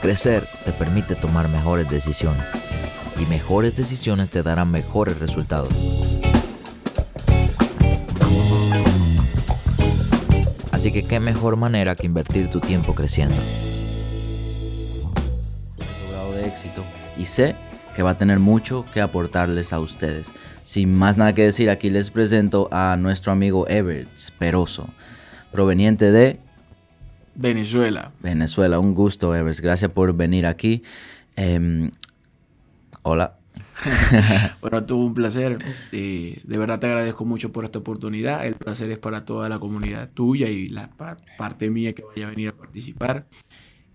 Crecer te permite tomar mejores decisiones y mejores decisiones te darán mejores resultados. Así que qué mejor manera que invertir tu tiempo creciendo. de éxito y sé que va a tener mucho que aportarles a ustedes. Sin más nada que decir, aquí les presento a nuestro amigo Everett Peroso, proveniente de Venezuela. Venezuela, un gusto, Evers. Gracias por venir aquí. Em, hola. bueno, tuvo un placer. Eh, de verdad te agradezco mucho por esta oportunidad. El placer es para toda la comunidad tuya y la parte mía que vaya a venir a participar.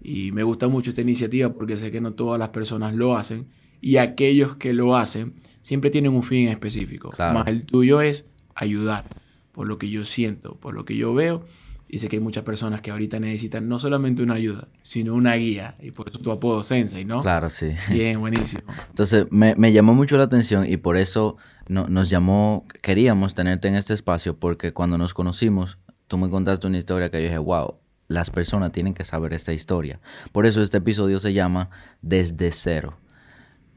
Y me gusta mucho esta iniciativa porque sé que no todas las personas lo hacen. Y aquellos que lo hacen siempre tienen un fin específico. Más el tuyo es ayudar, por lo que yo siento, por lo que yo veo y sé que hay muchas personas que ahorita necesitan no solamente una ayuda, sino una guía. Y por eso tu apodo Sensei, ¿no? Claro, sí. Bien, buenísimo. Entonces, me, me llamó mucho la atención y por eso no, nos llamó, queríamos tenerte en este espacio porque cuando nos conocimos, tú me contaste una historia que yo dije, wow, las personas tienen que saber esta historia. Por eso este episodio se llama Desde Cero.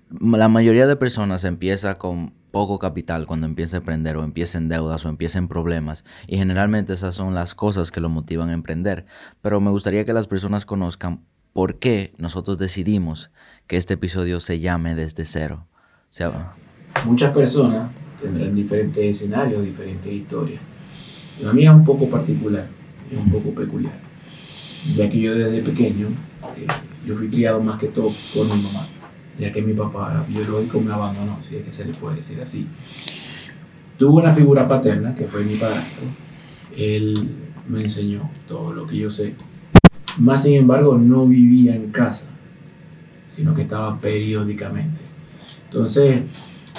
La mayoría de personas empieza con poco capital cuando empieza a emprender o empieza en deudas o empieza en problemas y generalmente esas son las cosas que lo motivan a emprender. Pero me gustaría que las personas conozcan por qué nosotros decidimos que este episodio se llame desde cero. Muchas personas tendrán diferentes escenarios, diferentes historias. La mía es un poco particular, es un poco peculiar, ya que yo desde pequeño, eh, yo fui criado más que todo por mi mamá ya que mi papá biológico me abandonó, si es que se le puede decir así. Tuve una figura paterna, que fue mi padrastro. Él me enseñó todo lo que yo sé. Más sin embargo, no vivía en casa, sino que estaba periódicamente. Entonces,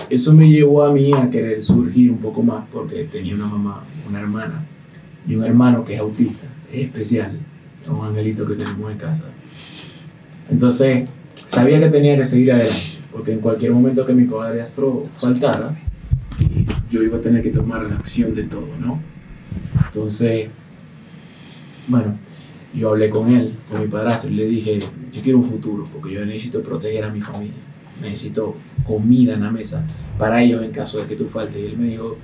eso me llevó a mí a querer surgir un poco más, porque tenía una mamá, una hermana y un hermano que es autista, es especial, es un angelito que tenemos en casa. Entonces, sabía que tenía que seguir adelante, porque en cualquier momento que mi padre astro faltara, yo iba a tener que tomar la acción de todo, ¿no? Entonces, bueno, yo hablé con él, con mi padrastro, y le dije, yo quiero un futuro, porque yo necesito proteger a mi familia, necesito comida en la mesa para ellos en caso de que tú faltes. Y él me dijo,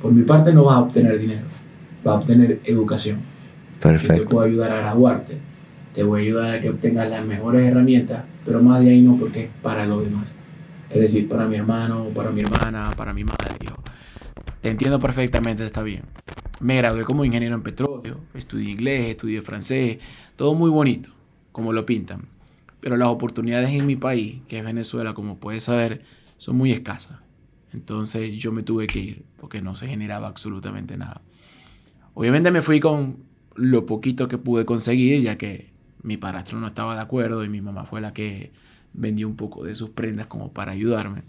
por mi parte no vas a obtener dinero, vas a obtener educación. Perfecto. Yo te puedo ayudar a graduarte, te voy a ayudar a que obtengas las mejores herramientas pero más de ahí no porque es para los demás. Es decir, para mi hermano, para mi hermana, para mi madre. Yo, te entiendo perfectamente, está bien. Me gradué como ingeniero en petróleo, estudié inglés, estudié francés, todo muy bonito, como lo pintan. Pero las oportunidades en mi país, que es Venezuela, como puedes saber, son muy escasas. Entonces yo me tuve que ir porque no se generaba absolutamente nada. Obviamente me fui con lo poquito que pude conseguir, ya que mi padrastro no estaba de acuerdo y mi mamá fue la que vendió un poco de sus prendas como para ayudarme.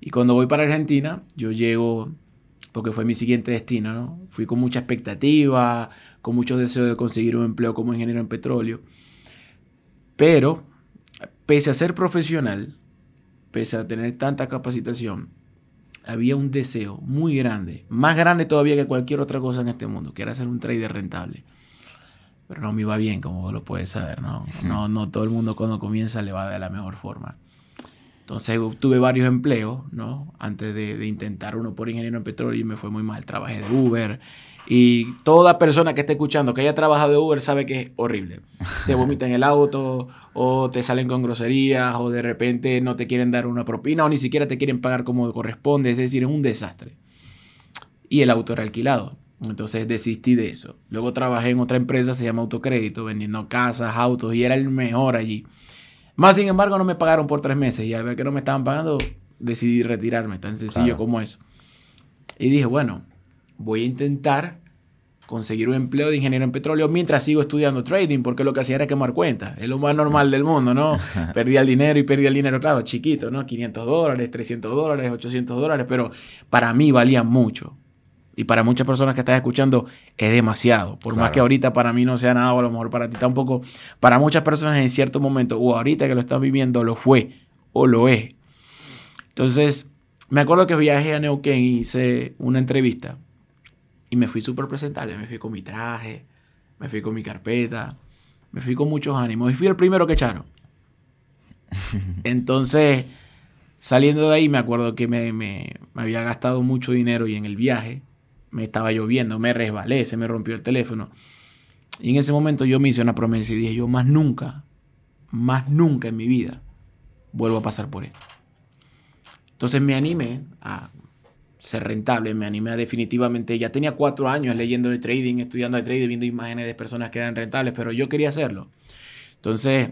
Y cuando voy para Argentina, yo llego, porque fue mi siguiente destino, ¿no? Fui con mucha expectativa, con mucho deseo de conseguir un empleo como ingeniero en petróleo. Pero, pese a ser profesional, pese a tener tanta capacitación, había un deseo muy grande, más grande todavía que cualquier otra cosa en este mundo, que era ser un trader rentable pero no me iba bien, como lo puedes saber, ¿no? No, no todo el mundo cuando comienza le va de la mejor forma. Entonces tuve varios empleos, ¿no? Antes de, de, intentar uno por ingeniero en petróleo y me fue muy mal. Trabajé de Uber y toda persona que esté escuchando que haya trabajado de Uber sabe que es horrible. Te vomitan el auto o te salen con groserías o de repente no te quieren dar una propina o ni siquiera te quieren pagar como corresponde. Es decir, es un desastre. Y el auto era alquilado. Entonces desistí de eso. Luego trabajé en otra empresa, se llama Autocrédito, vendiendo casas, autos, y era el mejor allí. Más sin embargo, no me pagaron por tres meses. Y al ver que no me estaban pagando, decidí retirarme, tan sencillo como eso. Y dije, bueno, voy a intentar conseguir un empleo de ingeniero en petróleo mientras sigo estudiando trading, porque lo que hacía era quemar cuentas. Es lo más normal del mundo, ¿no? Perdía el dinero y perdía el dinero, claro, chiquito, ¿no? 500 dólares, 300 dólares, 800 dólares, pero para mí valía mucho. Y para muchas personas que están escuchando es demasiado. Por más que ahorita para mí no sea nada, o a lo mejor para ti tampoco. Para muchas personas en cierto momento, o ahorita que lo están viviendo, lo fue o lo es. Entonces, me acuerdo que viajé a Neuquén y hice una entrevista y me fui súper presentable. Me fui con mi traje, me fui con mi carpeta, me fui con muchos ánimos. Y fui el primero que echaron. Entonces, saliendo de ahí, me acuerdo que me, me, había gastado mucho dinero y en el viaje me estaba lloviendo, me resbalé, se me rompió el teléfono. Y en ese momento yo me hice una promesa y dije, yo más nunca, más nunca en mi vida vuelvo a pasar por esto. Entonces me animé a ser rentable, me animé a definitivamente, ya tenía cuatro años leyendo de trading, estudiando de trading, viendo imágenes de personas que eran rentables, pero yo quería hacerlo. Entonces,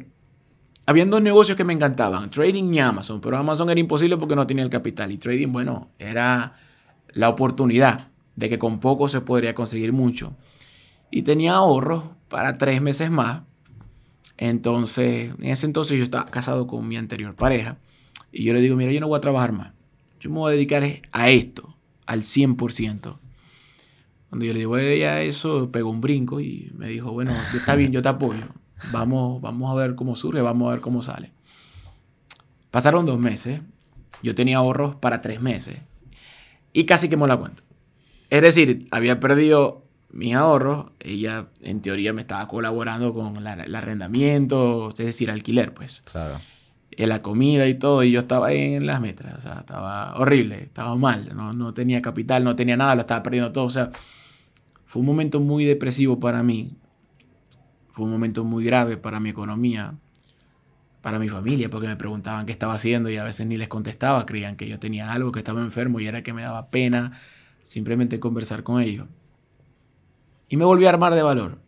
habían dos negocios que me encantaban, trading y Amazon, pero Amazon era imposible porque no tenía el capital y trading, bueno, era la oportunidad de que con poco se podría conseguir mucho. Y tenía ahorros para tres meses más. Entonces, en ese entonces yo estaba casado con mi anterior pareja y yo le digo, mira, yo no voy a trabajar más yo me voy a dedicar a esto, al 100%. Cuando yo le digo ella eso, pegó un brinco y me dijo, bueno, está bien, yo te apoyo. Vamos, vamos a ver cómo surge, vamos a ver cómo sale. Pasaron dos meses. Yo tenía ahorros para tres meses. Y casi quemó la cuenta. Es decir, había perdido mis ahorros. Ella, en teoría, me estaba colaborando con el arrendamiento, es decir, alquiler, pues. Claro la comida y todo, y yo estaba en las metras, o sea, estaba horrible, estaba mal, no, no tenía capital, no tenía nada, lo estaba perdiendo todo, o sea, fue un momento muy depresivo para mí, fue un momento muy grave para mi economía, para mi familia, porque me preguntaban qué estaba haciendo y a veces ni les contestaba, creían que yo tenía algo, que estaba enfermo y era que me daba pena simplemente conversar con ellos. Y me volví a armar de valor.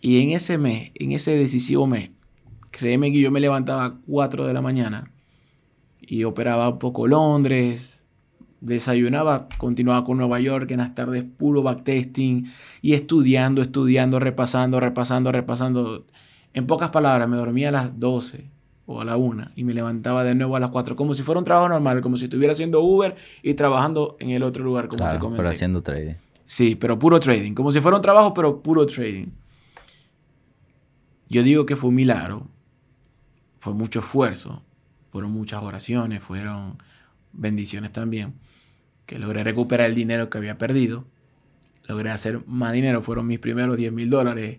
Y en ese mes, en ese decisivo mes, Créeme que yo me levantaba a 4 de la mañana y operaba un poco Londres, desayunaba, continuaba con Nueva York en las tardes puro backtesting y estudiando, estudiando, repasando, repasando, repasando. En pocas palabras, me dormía a las 12 o a la 1 y me levantaba de nuevo a las 4, como si fuera un trabajo normal, como si estuviera haciendo Uber y trabajando en el otro lugar, como te comenté. Pero haciendo trading. Sí, pero puro trading, como si fuera un trabajo, pero puro trading. Yo digo que fue un milagro, fue mucho esfuerzo, fueron muchas oraciones, fueron bendiciones también, que logré recuperar el dinero que había perdido, logré hacer más dinero, fueron mis primeros 10 mil dólares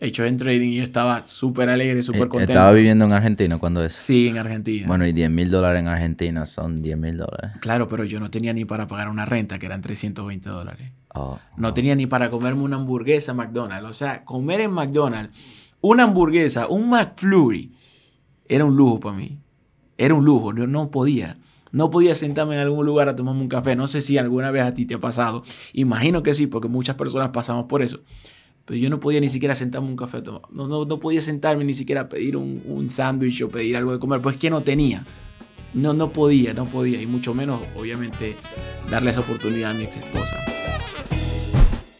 hechos en trading y yo estaba súper alegre, súper eh, contento. ¿Estaba viviendo en Argentina cuando es? Sí, en Argentina. Bueno, y 10 mil dólares en Argentina son 10 mil dólares. Claro, pero yo no tenía ni para pagar una renta, que eran 320 dólares. Oh, no tenía ni para comerme una hamburguesa McDonald's. O sea, comer en McDonald's una hamburguesa, un McFlurry, era un lujo para mí. Era un lujo, yo no podía. No podía sentarme en algún lugar a tomarme un café. No sé si alguna vez a ti te ha pasado. Imagino que sí, porque muchas personas pasamos por eso. Yo no podía ni siquiera sentarme un café a tomar. No, no, podía sentarme ni siquiera a pedir un, un sándwich o pedir algo de comer. Pues que no tenía. No, no podía, no podía. Y mucho menos, obviamente, darle esa oportunidad a mi ex esposa.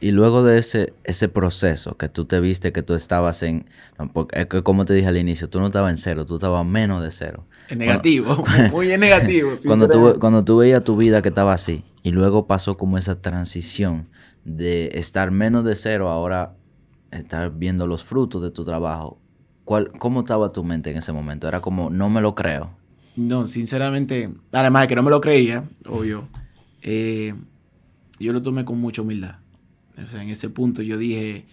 Y luego de ese, ese proceso que tú te viste que tú estabas en, como te dije al inicio, tú no estabas en cero, tú estabas menos de cero. En negativo, muy en negativo. cuando, tú, cuando tú veías tu vida que estaba así y luego pasó como esa transición de estar menos de cero, ahora estar viendo los frutos de tu trabajo, ¿cuál, ¿cómo estaba tu mente en ese momento? Era como, no me lo creo. No, sinceramente, además de que no me lo creía, obvio, eh, yo lo tomé con mucha humildad o sea, en ese punto yo dije,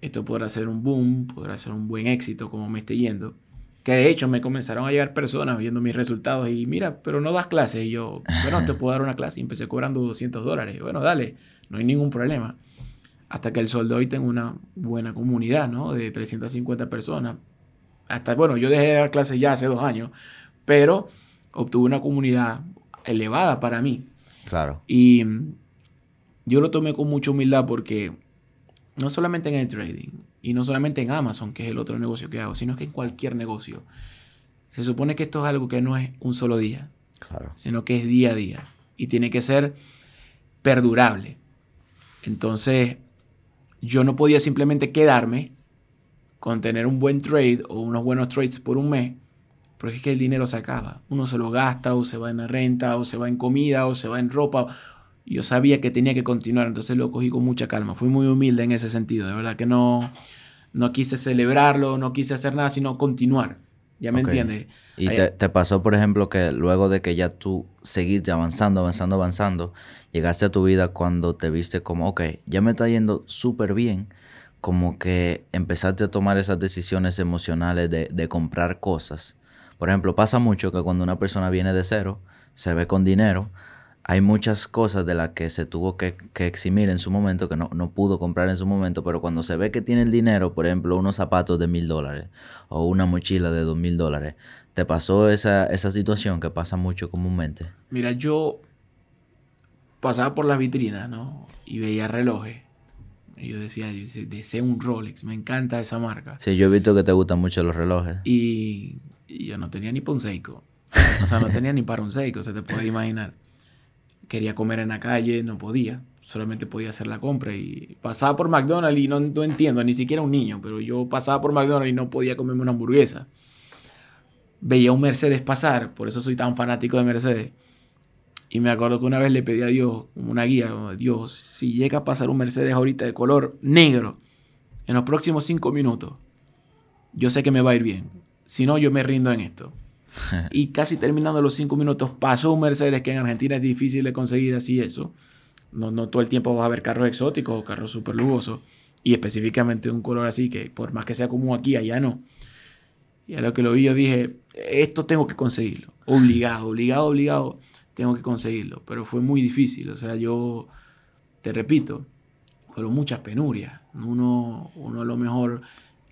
esto podrá ser un boom, podrá ser un buen éxito como me esté yendo. Que de hecho me comenzaron a llegar personas viendo mis resultados y mira, pero no das clases. Y yo, bueno, te puedo dar una clase. Y empecé cobrando 200 dólares. bueno, dale, no hay ningún problema. Hasta que el sol de hoy tengo una buena comunidad, ¿no? De 350 personas. Hasta, bueno, yo dejé de dar clases ya hace dos años, pero obtuve una comunidad elevada para mí. Claro. Y yo lo tomé con mucha humildad porque no solamente en el trading y no solamente en Amazon, que es el otro negocio que hago, sino que en cualquier negocio. Se supone que esto es algo que no es un solo día, Claro. sino que es día a día y tiene que ser perdurable. Entonces, yo no podía simplemente quedarme con tener un buen trade o unos buenos trades por un mes, porque es que el dinero se acaba. Uno se lo gasta o se va en la renta o se va en comida o se va en ropa. Yo sabía que tenía que continuar, entonces lo cogí con mucha calma. Fui muy humilde en ese sentido, de verdad que no, no quise celebrarlo, no quise hacer nada, sino continuar. ¿Ya me Ok. entiendes? ¿Y te pasó, por ejemplo, que luego de que ya tú seguiste avanzando, avanzando, avanzando, llegaste a tu vida cuando te viste como, ok, ya me está yendo súper bien, como que empezaste a tomar esas decisiones emocionales de, de comprar cosas? Por ejemplo, pasa mucho que cuando una persona viene de cero, se ve con dinero, hay muchas cosas de las que se tuvo que, que eximir en su momento, que no, no pudo comprar en su momento, pero cuando se ve que tiene el dinero, por ejemplo, unos zapatos de mil dólares o una mochila de dos mil dólares, ¿te pasó esa, esa situación que pasa mucho comúnmente? Mira, yo pasaba por las vitrinas, ¿no? Y veía relojes. Y yo decía, yo deseo un Rolex, me encanta esa marca. Sí, yo he visto que te gustan mucho los relojes. Y, y yo no tenía ni para un Seiko. O sea, no tenía ni para un Seiko, se te puede imaginar. Quería comer en la calle, no podía. Solamente podía hacer la compra. Y pasaba por McDonald's y no, no entiendo, ni siquiera un niño, pero yo pasaba por McDonald's y no podía comerme una hamburguesa. Veía un Mercedes pasar, por eso soy tan fanático de Mercedes. Y me acuerdo que una vez le pedí a Dios como una guía, como, Dios, si llega a pasar un Mercedes ahorita de color negro en los próximos cinco minutos, yo sé que me va a ir bien. Si no, yo me rindo en esto. y casi terminando los cinco minutos, pasó un Mercedes que en Argentina es difícil de conseguir así eso. No, no todo el tiempo vas a ver carros exóticos o carros súper lujosos. Y específicamente un color así que por más que sea como aquí, allá no. Y a lo que lo vi yo dije, esto tengo que conseguirlo. Obligado, obligado, obligado, tengo que conseguirlo. Pero fue muy difícil. O sea, yo, te repito, fueron muchas penurias. Uno, uno a lo mejor,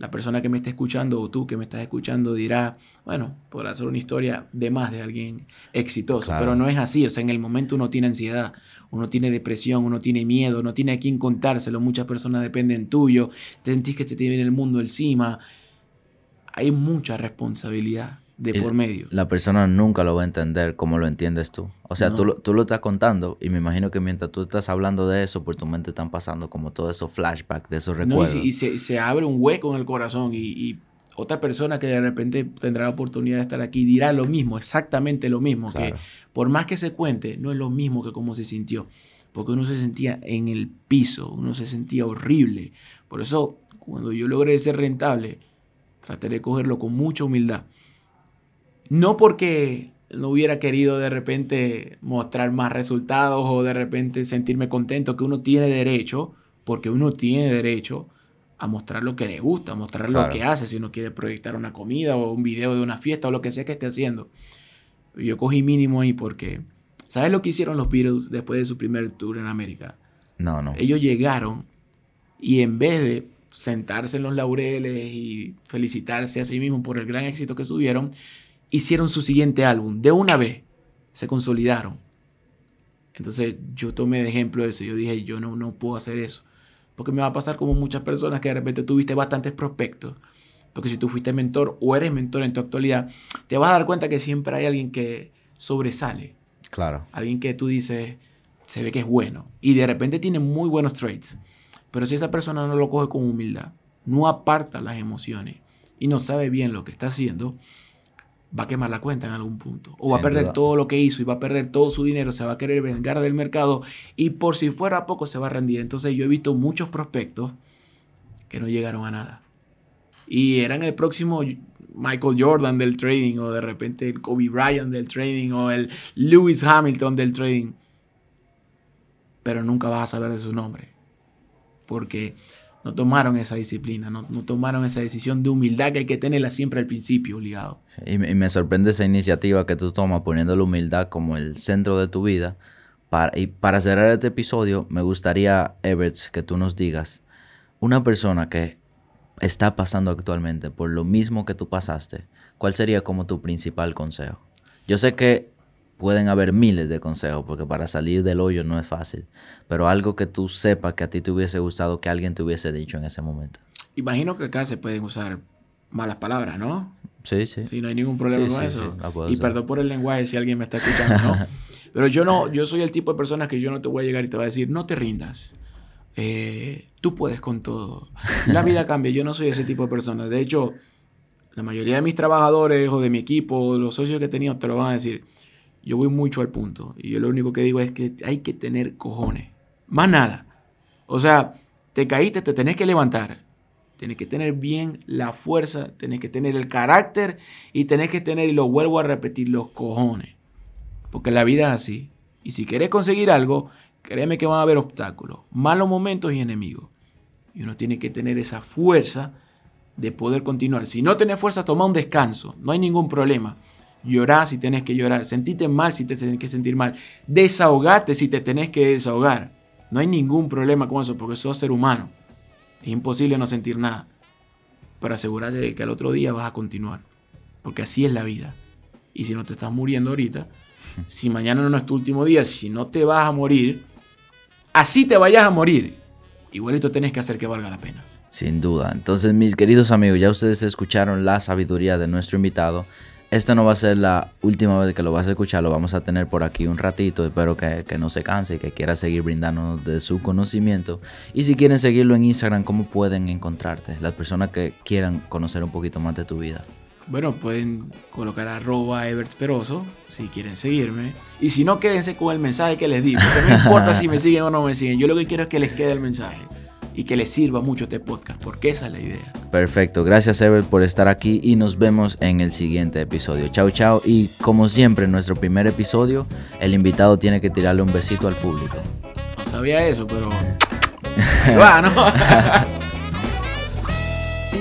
la persona que me está escuchando o tú que me estás escuchando dirá, bueno, podrá ser una historia de más de alguien exitoso. Claro. Pero no es así. O sea, en el momento uno tiene ansiedad, uno tiene depresión, uno tiene miedo, no tiene a quién contárselo. Muchas personas dependen tuyo. Te sentís que se te viene el mundo encima. Hay mucha responsabilidad de por medio. La persona nunca lo va a entender como lo entiendes tú. O sea, No. tú, lo, tú lo estás contando y me imagino que mientras tú estás hablando de eso, por tu mente están pasando como todos esos flashbacks de esos No, y, recuerdos. se- y se, se abre un hueco en el corazón y, y otra persona que de repente tendrá la oportunidad de estar aquí dirá lo mismo, exactamente lo mismo, Claro. que por más que se cuente, no es lo mismo que cómo se sintió, porque uno se sentía en el piso, uno se sentía horrible. Por eso, cuando yo logré ser rentable, traté de cogerlo con mucha humildad. No porque no hubiera querido de repente mostrar más resultados o de repente sentirme contento, que uno tiene derecho, porque uno tiene derecho a mostrar lo que le gusta, a mostrar Claro. lo que hace, si uno quiere proyectar una comida o un video de una fiesta o lo que sea que esté haciendo. Yo cogí mínimo ahí porque, ¿sabes lo que hicieron los Beatles después de su primer tour en América? No, no. Ellos llegaron y en vez de sentarse en los laureles y felicitarse a sí mismos por el gran éxito que tuvieron, hicieron su siguiente álbum. De una vez se consolidaron. Entonces yo tomé de ejemplo eso. Yo dije, yo no, no puedo hacer eso. Porque me va a pasar como muchas personas que de repente tuviste bastantes prospectos. Porque si tú fuiste mentor o eres mentor en tu actualidad, te vas a dar cuenta que siempre hay alguien que sobresale. Claro. Alguien que tú dices, se ve que es bueno. Y de repente tiene muy buenos traits. Pero si esa persona no lo coge con humildad, no aparta las emociones y no sabe bien lo que está haciendo, va a quemar la cuenta en algún punto. O va a perder duda. todo lo que hizo y va a perder todo su dinero, se va a querer vengar del mercado y por si fuera poco se va a rendir. Entonces yo he visto muchos prospectos que no llegaron a nada. Y eran el próximo Michael Jordan del trading o de repente el Kobe Bryant del trading o el Lewis Hamilton del trading. Pero nunca vas a saber de su nombre. Porque no tomaron esa disciplina, no, no tomaron esa decisión de humildad que hay que tenerla siempre al principio, obligado. Sí, Y, me- y me sorprende esa iniciativa que tú tomas poniendo la humildad como el centro de tu vida. Para, y para cerrar este episodio, me gustaría, Everts, que tú nos digas, una persona que está pasando actualmente, por lo mismo que tú pasaste, ¿cuál sería como tu principal consejo? Yo sé que pueden haber miles de consejos, porque para salir del hoyo no es fácil, pero algo que tú sepas que a ti te hubiese gustado que alguien te hubiese dicho en ese momento. Imagino que acá se pueden usar malas palabras, ¿no? Sí, sí. Sí, no hay ningún problema con eso. y perdón por el lenguaje si alguien me está escuchando, ¿no? Pero yo no, yo soy el tipo de persona que yo no te voy a llegar y te voy a decir, no te rindas. Eh, tú puedes con todo. La vida cambia. Yo no soy ese tipo de persona. De hecho, la mayoría de mis trabajadores o de mi equipo, los socios que he tenido, te lo van a decir. Yo voy mucho al punto. Y yo lo único que digo es que hay que tener cojones. Más nada. O sea, te caíste, te tenés que levantar. Tienes que tener bien la fuerza, tenés que tener el carácter y tenés que tener, y lo vuelvo a repetir, los cojones. Porque la vida es así. Y si quieres conseguir algo, créeme que van a haber obstáculos, malos momentos y enemigos. Y uno tiene que tener esa fuerza de poder continuar. Si no tenés fuerza, toma un descanso. No hay ningún problema. Llorar si tenés que llorar. Sentite mal si te tenés que sentir mal. Desahogate si te tenés que desahogar. No hay ningún problema con eso porque sos ser humano. Es imposible no sentir nada. Pero asegúrate de que al otro día vas a continuar. Porque así es la vida. Y si no te estás muriendo ahorita, si mañana no es tu último día, si no te vas a morir, así te vayas a morir. Igualito tenés que hacer que valga la pena. Sin duda. Entonces, mis queridos amigos, ya ustedes escucharon la sabiduría de nuestro invitado. Esta no va a ser la última vez que lo vas a escuchar, lo vamos a tener por aquí un ratito. Espero que, no se canse y que quiera seguir brindándonos de su conocimiento. Y si quieren seguirlo en Instagram, ¿cómo pueden encontrarte? Las personas que quieran conocer un poquito más de tu vida. Bueno, pueden colocar arroba evertsperoso si quieren seguirme. Y si no, quédense con el mensaje que les di. Porque no importa si me siguen o no me siguen. Yo lo que quiero es que les quede el mensaje y que les sirva mucho este podcast, porque esa es la idea. Perfecto, gracias Ever por estar aquí y nos vemos en el siguiente episodio. Chao, chao. Y como siempre, en nuestro primer episodio, el invitado tiene que tirarle un besito al público. No sabía eso, pero... Ahí va, ¿no?